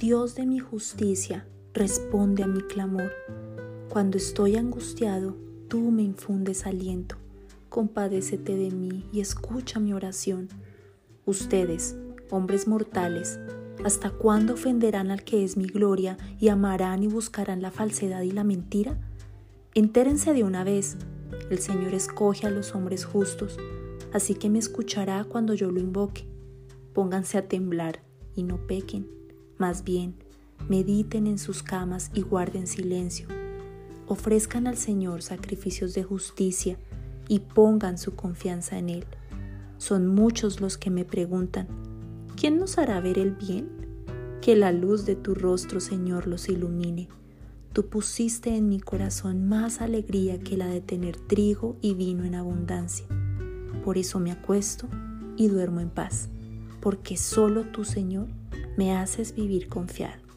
Dios de mi justicia, responde a mi clamor. Cuando estoy angustiado, tú me infundes aliento. Compadécete de mí y escucha mi oración. Ustedes, hombres mortales, ¿hasta cuándo ofenderán al que es mi gloria y amarán y buscarán la falsedad y la mentira? Entérense de una vez, el Señor escoge a los hombres justos, así que me escuchará cuando yo lo invoque. Pónganse a temblar y no pequen, más bien, mediten en sus camas y guarden silencio. Ofrezcan al Señor sacrificios de justicia y pongan su confianza en Él. Son muchos los que me preguntan, ¿quién nos hará ver el bien? Que la luz de tu rostro, Señor, los ilumine. Tú pusiste en mi corazón más alegría que la de tener trigo y vino en abundancia. Por eso me acuesto y duermo en paz, porque solo tú, Señor, me haces vivir confiado.